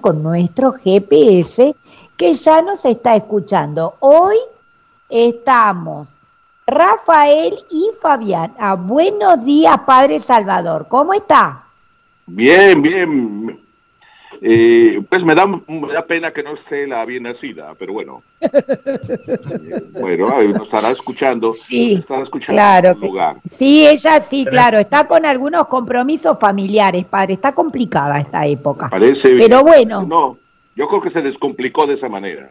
con nuestro GPS que ya nos está escuchando. Hoy estamos Rafael y Fabián. Ah, buenos días, Padre Salvador. ¿Cómo está? Bien, bien. Eh, pues me da, me da pena que no esté la bien nacida, pero bueno. bueno, nos estará escuchando. Sí, estará escuchando claro. en lugar. Sí, ella sí, claro. Está con algunos compromisos familiares, padre. Está complicada esta época. Parece. Pero bueno. No, yo creo que se descomplicó de esa manera.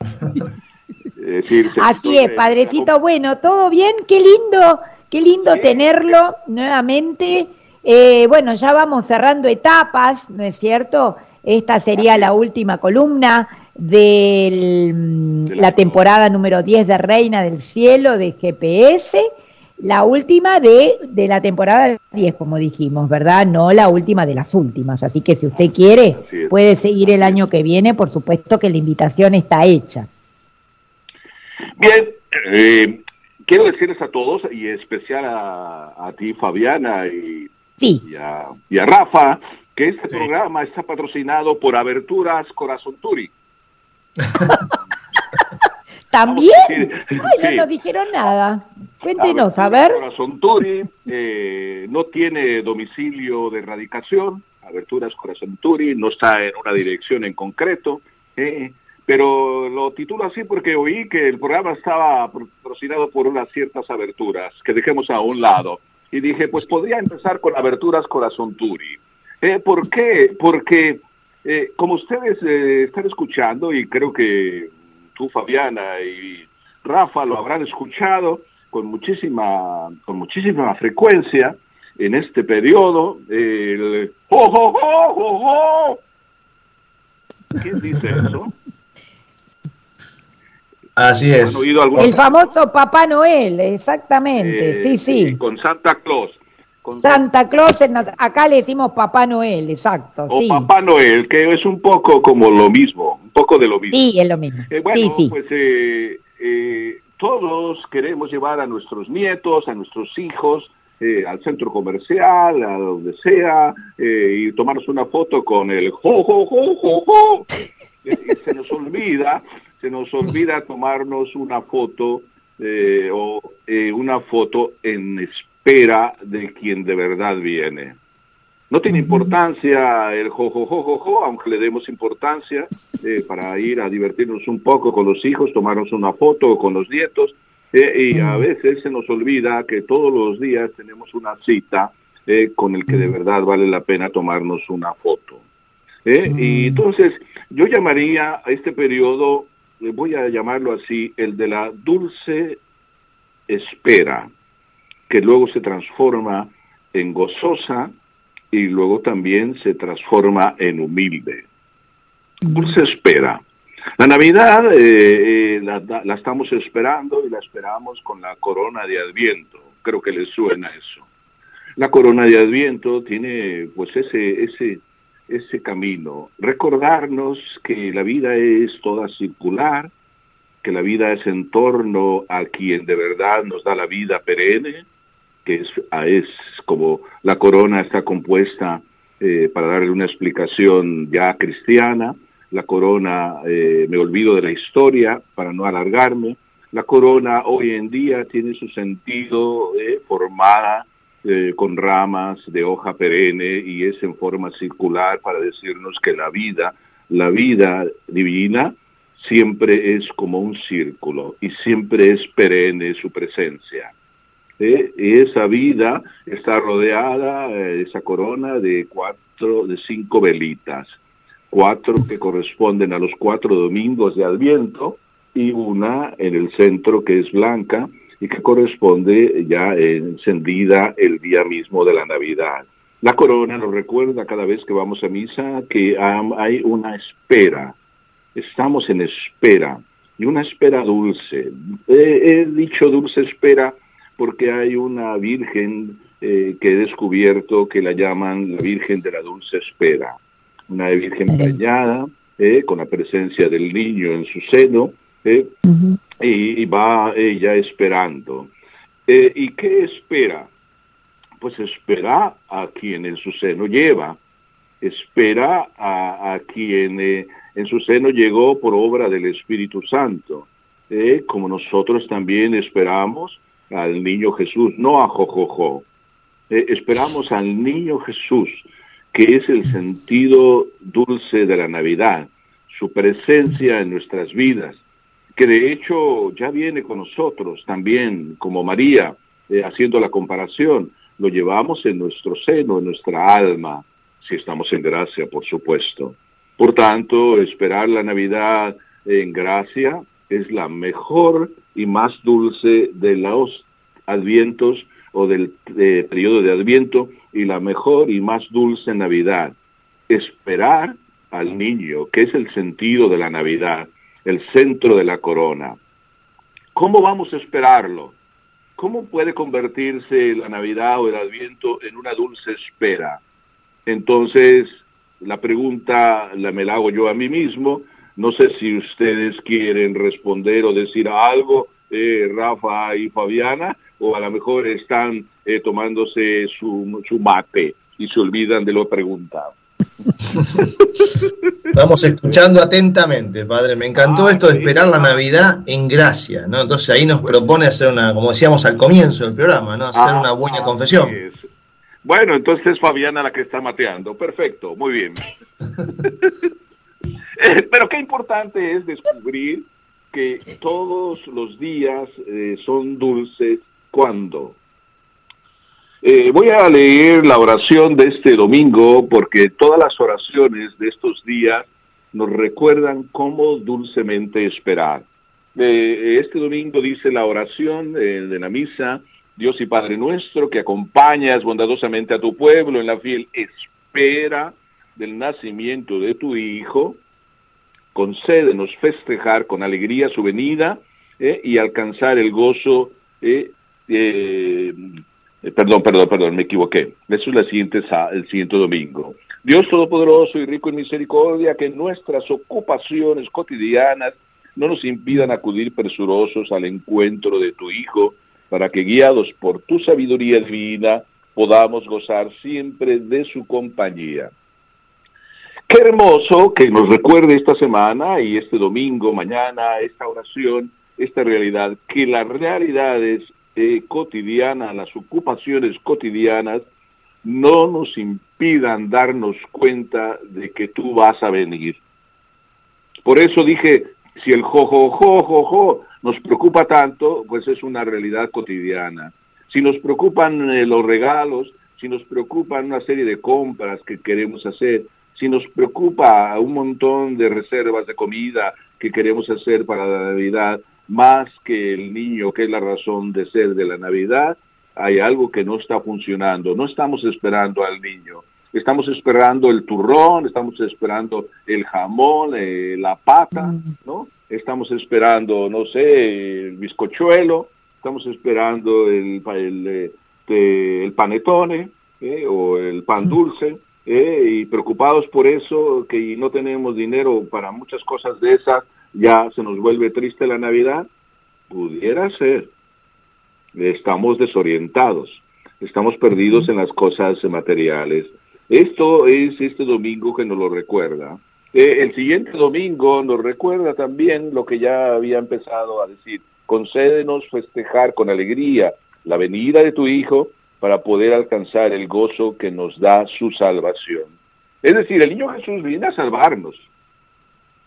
Es decir, se Así es, padrecito. Bueno, todo bien. Qué lindo, qué lindo tenerlo nuevamente. Eh, bueno, ya vamos cerrando etapas, ¿no es cierto? Esta sería la última columna de De la- la temporada número 10 de Reina del Cielo de GPS. La última de, de la temporada 10, como dijimos, ¿verdad? No la última de las últimas. Así que si usted quiere, puede seguir el año que viene. Por supuesto que la invitación está hecha. Bien, eh, quiero decirles a todos, y en especial a, a ti, Fabiana, y, Sí. y a, y a Rafa, que este programa está patrocinado por Aberturas Corazón Turi. ¿También? Ay, no sí. nos dijeron nada. Cuéntenos, a ver. Corazón Turi eh, no tiene domicilio de radicación. Aberturas Corazón Turi no está en una dirección en concreto. eh, pero lo titulo así porque oí que el programa estaba patrocinado por unas ciertas aberturas que dejemos a un lado. Y dije, pues podría empezar con Aberturas Corazón Turi. Eh, ¿Por qué? Porque eh, como ustedes eh, están escuchando, y creo que tú, Fabiana, y Rafa lo habrán escuchado con muchísima, con muchísima frecuencia en este periodo, el ¡Oh, oh, oh, oh, oh! ¿Quién dice eso? Así es. ¿Han oído alguna El famoso Papá Noel, exactamente. Eh, sí, sí. Con Santa Claus. Con Santa Claus, en acá le decimos Papá Noel, exacto. o sí. Papá Noel, que es un poco como lo mismo, un poco de lo mismo. Sí, es lo mismo. Eh, bueno, sí, sí. pues eh, eh, todos queremos llevar a nuestros nietos, a nuestros hijos, eh, al centro comercial, a donde sea, eh, y tomarnos una foto con el jo, jo, jo, jo, jo. Eh, y se nos olvida, se nos olvida tomarnos una foto eh, o eh, una foto en espera de quien de verdad viene. No tiene importancia el jo, jo, jo, jo, jo, aunque le demos importancia eh, para ir a divertirnos un poco con los hijos, tomarnos una foto con los nietos. eh, y a veces se nos olvida que todos los días tenemos una cita eh, con el que de verdad vale la pena tomarnos una foto. ¿eh? Y entonces yo llamaría a este periodo, voy a llamarlo así, el de la dulce espera, que luego se transforma en gozosa y luego también se transforma en humilde. Dulce espera. La Navidad eh, eh, la, estamos esperando y la esperamos con la corona de Adviento. Creo que les suena eso. La corona de Adviento tiene pues ese, ese, ese camino. Recordarnos que la vida es toda circular, que la vida es en torno a quien de verdad nos da la vida perenne, que es, es como la corona está compuesta, eh, para darle una explicación ya cristiana, la corona, eh, me olvido de la historia para no alargarme, la corona hoy en día tiene su sentido eh, formada eh, con ramas de hoja perenne y es en forma circular para decirnos que la vida, la vida divina, siempre es como un círculo y siempre es perenne su presencia. ¿eh? Y esa vida está rodeada, eh, esa corona, de cuatro, de cinco velitas, cuatro que corresponden a los cuatro domingos de Adviento y una en el centro que es blanca y que corresponde ya encendida el día mismo de la Navidad. La corona nos recuerda cada vez que vamos a misa que hay una espera, estamos en espera, y una espera dulce. He, he dicho dulce espera porque hay una virgen eh, que he descubierto que la llaman la Virgen de la Dulce Espera, una virgen preñada, eh, con la presencia del niño en su seno, eh, uh -huh. Y, va ella esperando. Eh, ¿Y qué espera? Pues espera a quien en su seno lleva. espera a, quien eh, en su seno llegó por obra del Espíritu Santo, eh, como nosotros también esperamos al niño Jesús, no a Jojojo. Esperamos al niño Jesús, que es el sentido dulce de la Navidad, su presencia en nuestras vidas, que de hecho ya viene con nosotros también, como María, haciendo la comparación, lo llevamos en nuestro seno, en nuestra alma, si estamos en gracia, por supuesto. Por tanto, esperar la Navidad en gracia es la mejor y más dulce de los advientos o del eh, periodo de adviento y la mejor y más dulce Navidad. Esperar al niño, que es el sentido de la Navidad, el centro de la corona. ¿Cómo vamos a esperarlo? ¿Cómo puede convertirse la Navidad o el Adviento en una dulce espera? Entonces, la pregunta la me la hago yo a mí mismo. No sé si ustedes quieren responder o decir algo, eh, Rafa y Fabiana, o a lo mejor están eh, tomándose su, su mate y se olvidan de lo preguntado. Estamos escuchando atentamente, padre. Me encantó ah, esto de esperar la Navidad en gracia, ¿no? Entonces ahí nos propone hacer una, como decíamos al comienzo del programa, ¿no? Hacer ah, una buena confesión. Bueno, entonces es Fabiana la que está mateando. Perfecto, muy bien. Eh, pero qué importante es descubrir que todos los días eh, son dulces cuando eh, voy a leer la oración de este domingo porque todas las oraciones de estos días nos recuerdan cómo dulcemente esperar. Eh, este domingo dice la oración eh, de la misa, Dios y Padre nuestro, que acompañas bondadosamente a tu pueblo en la fiel espera del nacimiento de tu Hijo, concédenos festejar con alegría su venida y alcanzar el gozo eh, perdón, perdón, perdón, me equivoqué. Eso es la siguiente, el siguiente domingo. Dios Todopoderoso y rico en misericordia, que nuestras ocupaciones cotidianas no nos impidan acudir presurosos al encuentro de tu Hijo, para que guiados por tu sabiduría divina podamos gozar siempre de su compañía. Qué hermoso que nos recuerde esta semana y este domingo, mañana, esta oración, esta realidad, que las realidades eh, cotidiana, las ocupaciones cotidianas, no nos impidan darnos cuenta de que tú vas a venir. Por eso dije, si el jo, nos preocupa tanto, pues es una realidad cotidiana. Si nos preocupan eh, los regalos, si nos preocupan una serie de compras que queremos hacer, si nos preocupa un montón de reservas de comida que queremos hacer para la Navidad, más que el niño, que es la razón de ser de la Navidad, hay algo que no está funcionando. No estamos esperando al niño. Estamos esperando el turrón, estamos esperando el jamón, eh, la pata, mm. ¿no? Estamos esperando, no sé, el bizcochuelo, estamos esperando el, el, eh, el panetone eh, o el pan dulce. y preocupados por eso, que no tenemos dinero para muchas cosas de esas, ya se nos vuelve triste la Navidad, pudiera ser. Estamos desorientados, estamos perdidos en las cosas materiales. Esto es este domingo que nos lo recuerda. Eh, el siguiente domingo nos recuerda también lo que ya había empezado a decir. Concédenos festejar con alegría la venida de tu Hijo para poder alcanzar el gozo que nos da su salvación. Es decir, el niño Jesús viene a salvarnos,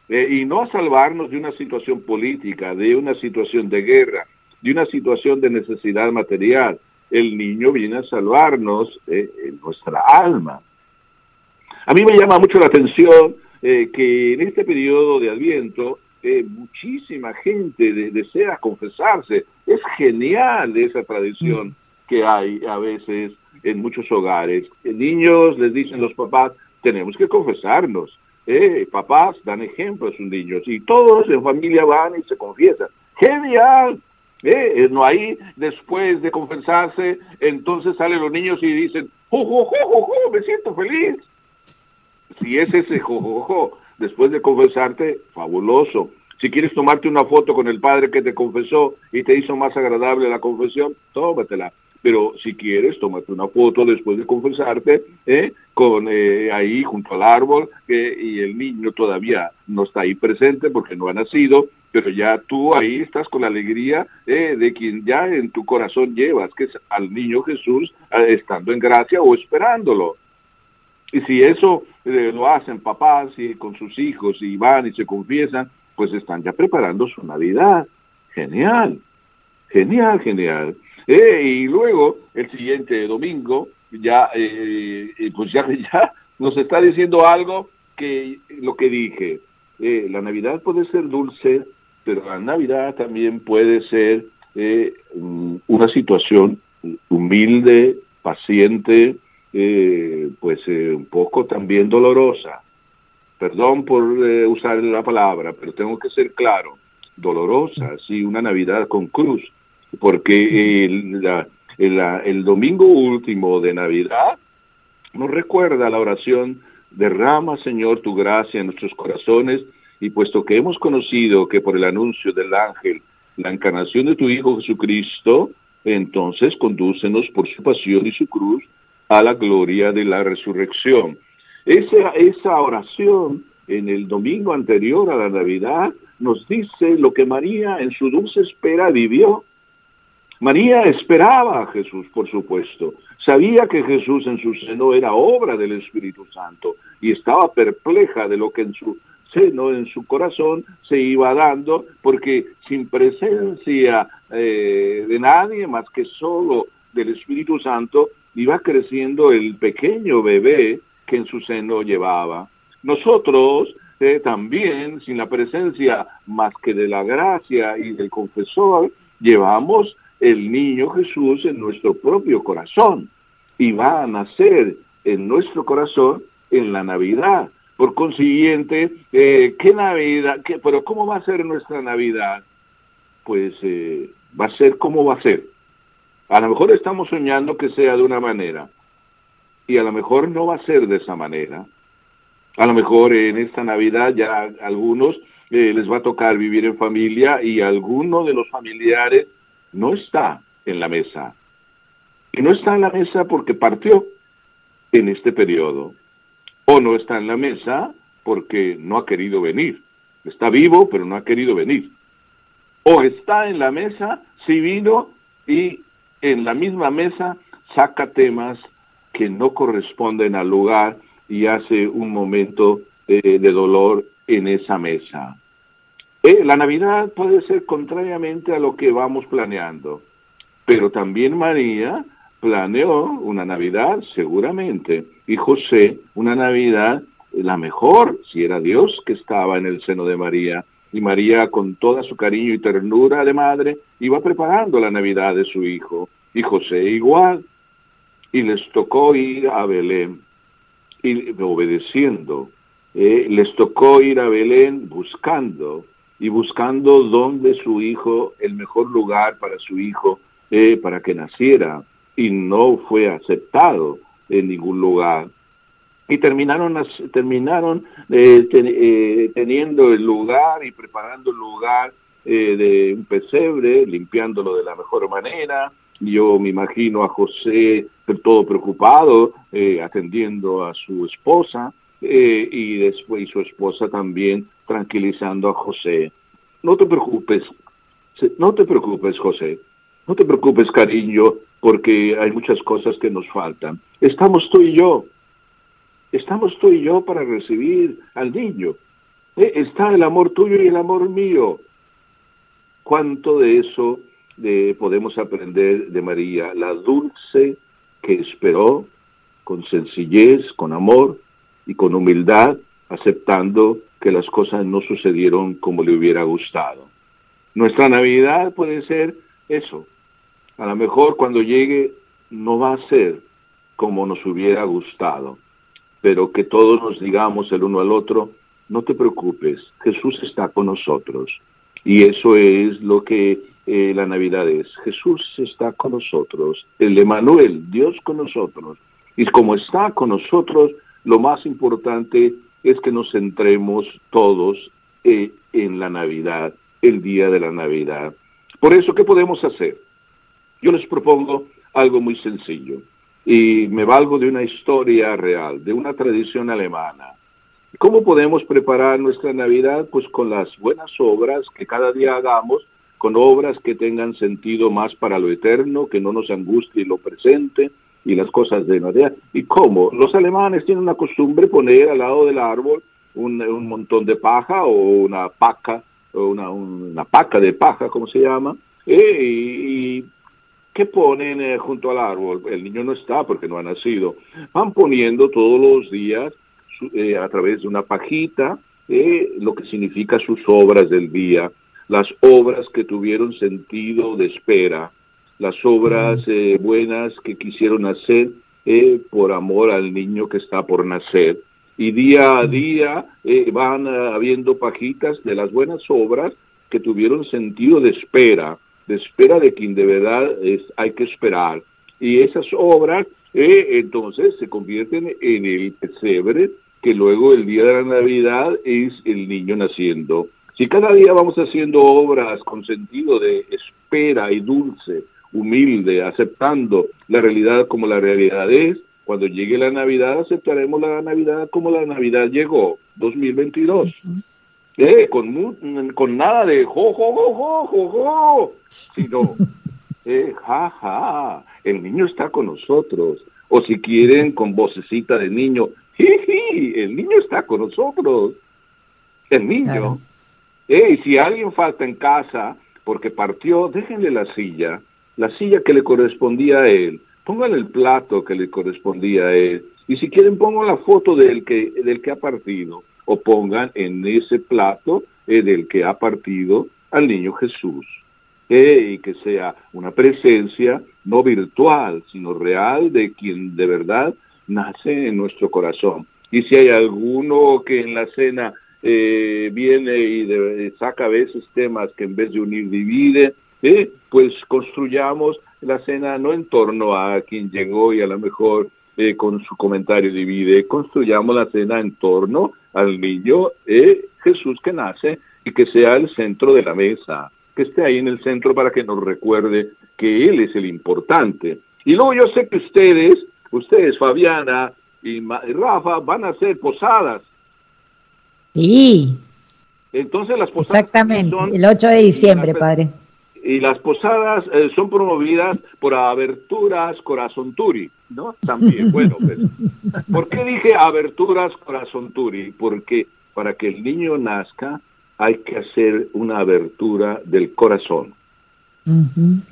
eh, y no salvarnos de una situación política, de una situación de guerra, de una situación de necesidad material. El niño viene a salvarnos eh, en nuestra alma. A mí me llama mucho la atención eh, que en este periodo de Adviento muchísima gente desea confesarse. Es genial esa tradición que hay a veces en muchos hogares. Niños les dicen los papás, tenemos que confesarnos eh, papás dan ejemplo a sus niños y todos en familia van y se confiesan. ¡Genial! Eh, eh no hay después de confesarse, entonces salen los niños y dicen, ¡jo, jo, me siento feliz! Si es ese jo, jo, jo, después de confesarte, fabuloso. Si quieres tomarte una foto con el padre que te confesó y te hizo más agradable la confesión, tómatela. Pero si quieres, tómate una foto después de confesarte, ¿eh? con eh, ahí junto al árbol, y el niño todavía no está ahí presente porque no ha nacido, pero ya tú ahí estás con la alegría eh, de quien ya en tu corazón llevas, que es al niño Jesús, estando en gracia o esperándolo. Y si eso lo hacen papás y con sus hijos y van y se confiesan, pues están ya preparando su Navidad. Genial, genial, genial. Eh, y luego, el siguiente domingo, ya, eh, pues ya, ya nos está diciendo algo que lo que dije. Eh, la Navidad puede ser dulce, pero la Navidad también puede ser una situación humilde, paciente, pues un poco también dolorosa. Perdón por usar la palabra, pero tengo que ser claro. Dolorosa, sí, una Navidad con cruz porque el, domingo último de Navidad nos recuerda la oración, derrama Señor tu gracia en nuestros corazones y puesto que hemos conocido que por el anuncio del ángel la encarnación de tu Hijo Jesucristo, entonces condúcenos por su pasión y su cruz a la gloria de la resurrección. Esa, esa oración en el domingo anterior a la Navidad nos dice lo que María en su dulce espera vivió María esperaba a Jesús, por supuesto. Sabía que Jesús en su seno era obra del Espíritu Santo y estaba perpleja de lo que en su seno, en su corazón, se iba dando, porque sin presencia eh, de nadie más que solo del Espíritu Santo, iba creciendo el pequeño bebé que en su seno llevaba. Nosotros eh, también, sin la presencia más que de la gracia y del confesor, llevamos el niño Jesús en nuestro propio corazón y va a nacer en nuestro corazón en la Navidad. Por consiguiente, eh, ¿qué Navidad? Qué, pero ¿cómo va a ser nuestra Navidad? Pues eh, va a ser como va a ser. A lo mejor estamos soñando que sea de una manera y a lo mejor no va a ser de esa manera. A lo mejor en esta Navidad ya a algunos eh, les va a tocar vivir en familia y alguno de los familiares no está en la mesa. Y no está en la mesa porque partió en este periodo. O no está en la mesa porque no ha querido venir. Está vivo, pero no ha querido venir. O está en la mesa, si vino y en la misma mesa saca temas que no corresponden al lugar y hace un momento de dolor en esa mesa. Eh, la Navidad puede ser contrariamente a lo que vamos planeando, pero también María planeó una Navidad seguramente y José una Navidad la mejor, si era Dios que estaba en el seno de María. Y María, con toda su cariño y ternura de madre, iba preparando la Navidad de su hijo. Y José igual. Y les tocó ir a Belén, y obedeciendo. Eh, les tocó ir a Belén buscando y buscando dónde su hijo, el mejor lugar para su hijo, eh, para que naciera, y no fue aceptado en ningún lugar. Y terminaron, terminaron eh, eh, teniendo el lugar y preparando el lugar de un pesebre, limpiándolo de la mejor manera. Yo me imagino a José todo preocupado, atendiendo a su esposa, y después y su esposa también tranquilizando a José. No te preocupes, no te preocupes, José. No te preocupes, cariño, porque hay muchas cosas que nos faltan. Estamos tú y yo. Estamos tú y yo para recibir al niño. Eh, está el amor tuyo y el amor mío. ¿Cuánto de eso de, podemos aprender de María? La dulce que esperó con sencillez, con amor y con humildad, aceptando que las cosas no sucedieron como le hubiera gustado. Nuestra Navidad puede ser eso. A lo mejor cuando llegue no va a ser como nos hubiera gustado, pero que todos nos digamos el uno al otro, no te preocupes, Jesús está con nosotros. Y eso es lo que eh, la Navidad es. Jesús está con nosotros, el Emanuel, Dios con nosotros. Y como está con nosotros, lo más importante es que nos centremos todos eh, en la Navidad, el día de la Navidad. Por eso, ¿qué podemos hacer? Yo les propongo algo muy sencillo. Y me valgo de una historia real, de una tradición alemana. ¿Cómo podemos preparar nuestra Navidad? Pues con las buenas obras que cada día hagamos, con obras que tengan sentido más para lo eterno, que no nos angustie lo presente y las cosas de Navidad. ¿Y cómo? Los alemanes tienen una costumbre poner al lado del árbol un, un montón de paja o una paca, o una, una paca de paja, como se llama, eh, y, ¿qué ponen eh, junto al árbol? El niño no está porque no ha nacido. Van poniendo todos los días eh, a través de una pajita lo que significa sus obras del día, las obras que tuvieron sentido de espera, las obras buenas que quisieron hacer por amor al niño que está por nacer y día a día eh, van eh, habiendo pajitas de las buenas obras que tuvieron sentido de espera, de espera de quien de verdad es, hay que esperar. Y esas obras eh, entonces se convierten en el pesebre que luego el día de la Navidad es el niño naciendo. Si cada día vamos haciendo obras con sentido de espera y dulce, humilde, aceptando la realidad como la realidad es, cuando llegue la Navidad, aceptaremos la Navidad como la Navidad llegó, 2022. eh, con, con nada de jo, jo, jo, jo, jo, jo, sino, eh, ja, ja, el niño está con nosotros. O si quieren, con vocecita de niño, jiji, el niño está con nosotros. El niño. Eh, y si alguien falta en casa porque partió, déjenle la silla, la silla que le correspondía a él pongan el plato que le correspondía a él. Y si quieren, pongan la foto del que, del que ha partido. O pongan en ese plato eh, del que ha partido al niño Jesús. Eh, y que sea una presencia no virtual, sino real de quien de verdad nace en nuestro corazón. Y si hay alguno que en la cena eh, viene y saca a veces temas que en vez de unir divide, eh, pues construyamos la cena no en torno a quien llegó y a lo mejor eh, con su comentario divide, construyamos la cena en torno al niño eh, Jesús que nace y que sea el centro de la mesa, que esté ahí en el centro para que nos recuerde que Él es el importante. Y luego yo sé que ustedes, ustedes, Fabiana y, Rafa, van a hacer posadas. Sí. Entonces las posadas. Exactamente, el 8 de diciembre, padre y las posadas eh, son promovidas por Aberturas Corazón Turi, ¿no? También, bueno, pues, ¿por qué dije Aberturas Corazón Turi? Porque para que el niño nazca hay que hacer una abertura del corazón.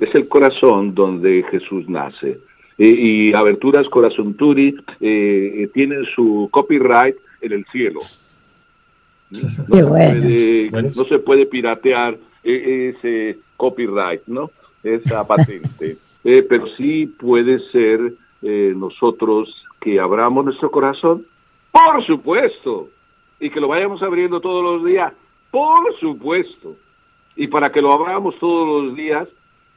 Es el corazón donde Jesús nace. Y, Aberturas Corazón Turi eh, tienen su copyright en el cielo. no se puede piratear e, ese copyright, ¿no? Esa patente. Eh, pero sí puede ser eh, nosotros que abramos nuestro corazón, por supuesto, y que lo vayamos abriendo todos los días, por supuesto. Y para que lo abramos todos los días,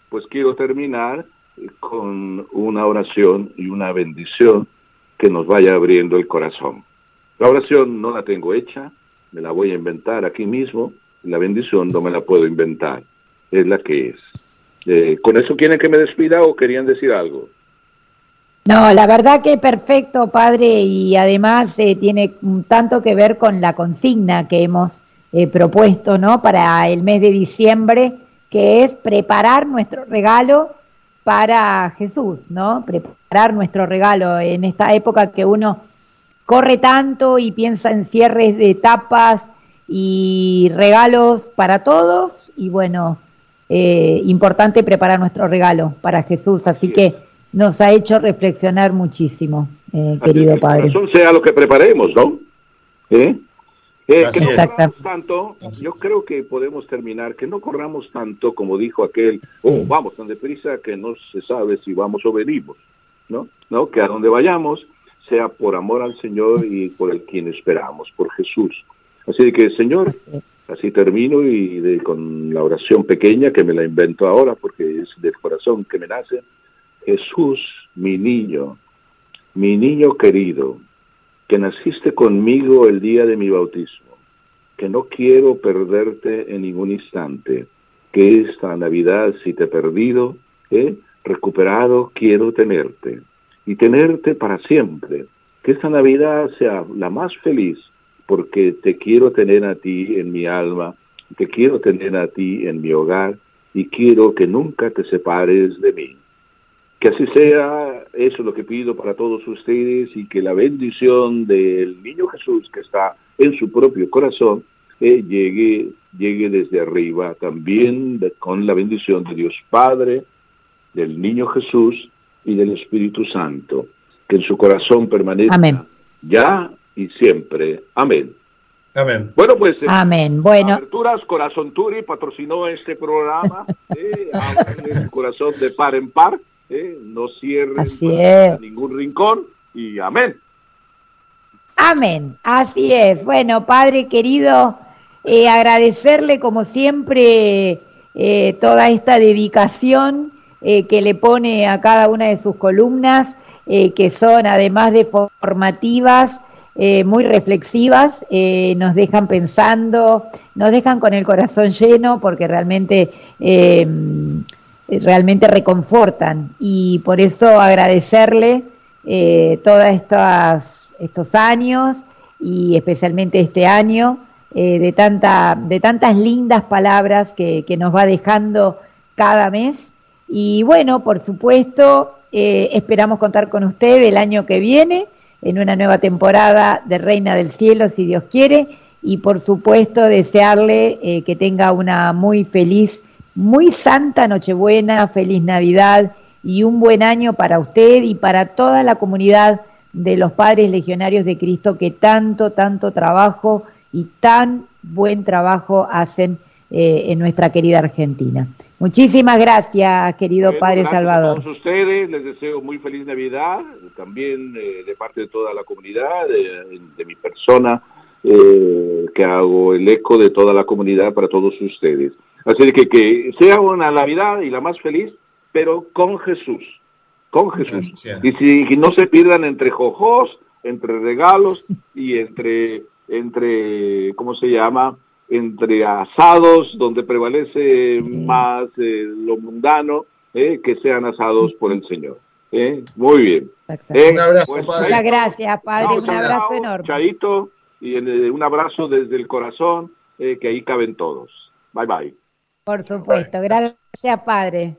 pues quiero terminar eh, con una oración y una bendición que nos vaya abriendo el corazón. La oración no la tengo hecha, me la voy a inventar aquí mismo, la bendición no me la puedo inventar, es la que es. Eh, ¿Con eso quieren que me despida o querían decir algo? No, la verdad que perfecto, padre, y además eh, tiene tanto que ver con la consigna que hemos eh, propuesto, ¿no? Para el mes de diciembre, que es preparar nuestro regalo para Jesús, ¿no? Preparar nuestro regalo en esta época que uno corre tanto y piensa en cierres de etapas y regalos para todos y bueno, eh, importante preparar nuestro regalo para Jesús, así que nos ha hecho reflexionar muchísimo, eh, querido Padre. Eso sea lo que preparemos, ¿no? ¿Eh? Eh, que no corramos tanto, yo creo que podemos terminar, que no corramos tanto como dijo aquel, oh, vamos tan deprisa que no se sabe si vamos o venimos, ¿no? ¿no? Que a donde vayamos sea por amor al Señor y por el quien esperamos, por Jesús. Así que, Señor, así termino y con la oración pequeña que me la invento ahora porque es del corazón que me nace. Jesús, mi niño, mi niño querido, que naciste conmigo el día de mi bautismo, que no quiero perderte en ningún instante, que esta Navidad, si te he perdido, ¿eh? recuperado, quiero tenerte y tenerte para siempre. Que esta Navidad sea la más feliz porque te quiero tener a ti en mi alma, te quiero tener a ti en mi hogar y quiero que nunca te separes de mí. Que así sea, eso es lo que pido para todos ustedes y que la bendición del niño Jesús que está en su propio corazón eh, llegue, llegue desde arriba también con la bendición de Dios Padre, del niño Jesús y del Espíritu Santo, que en su corazón permanezca ya y siempre. Amén. Amén. Bueno, pues. Eh, Amén. Bueno. Aberturas Corazón Turi patrocinó este programa. eh, el corazón de par en par. Eh, no cierren ningún rincón. Y amén. Amén. Así es. Bueno, Padre querido, eh, agradecerle como siempre eh, toda esta dedicación eh, que le pone a cada una de sus columnas, que son además de formativas, muy reflexivas, nos dejan pensando, nos dejan con el corazón lleno porque realmente realmente reconfortan y por eso agradecerle todos estos años y especialmente este año eh, de, tanta, de tantas lindas palabras que, nos va dejando cada mes. Y bueno, por supuesto, eh, esperamos contar con usted el año que viene en una nueva temporada de Reina del Cielo, si Dios quiere, y por supuesto desearle eh, que tenga una muy feliz, muy santa Nochebuena, feliz Navidad y un buen año para usted y para toda la comunidad de los Padres Legionarios de Cristo que tanto, tanto trabajo y tan buen trabajo hacen eh, en nuestra querida Argentina. Muchísimas gracias, querido Padre Salvador. A todos ustedes les deseo muy feliz Navidad, también eh, de parte de toda la comunidad, de, mi persona, eh, que hago el eco de toda la comunidad para todos ustedes. Así que que sea una Navidad y la más feliz, pero con Jesús, con Jesús. Y si no se pierdan entre jojos, entre regalos y entre entre, ¿cómo se llama? Entre asados, donde prevalece más eh, lo mundano, eh, que sean asados por el Señor. ¿eh? Muy bien. un abrazo, pues, padre. Muchas gracias, padre. un abrazo enorme. Chaito, y un abrazo desde el corazón, que ahí caben todos. Bye, bye. Por supuesto. Gracias, padre.